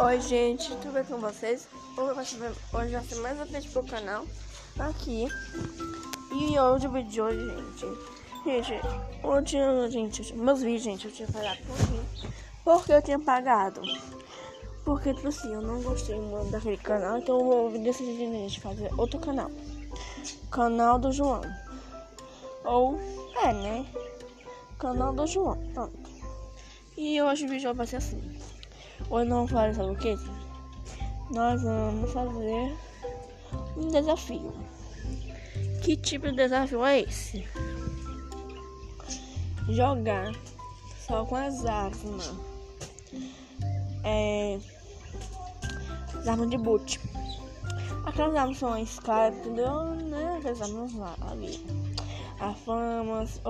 Oi gente, tudo bem com vocês? Hoje vai ser, mais um vídeo pro canal aqui. E hoje o vídeo de hoje, gente Gente, hoje, gente, meus vídeos, gente, eu tinha pagado por mim Porque eu tinha pagado Porque, tipo assim, eu não gostei muito daquele canal Então eu vou decidir, gente, fazer outro canal. Canal do João. Ou, é, né? Canal do João, pronto. E hoje o vídeo vai ser assim Hoje não vamos fazer o que? Nós vamos fazer um desafio. Que tipo de desafio é esse? Jogar só com as armas. É. As armas de boot. Aquelas armas são a Skype, entendeu? Né? Aquelas armas lá, ali. A famas.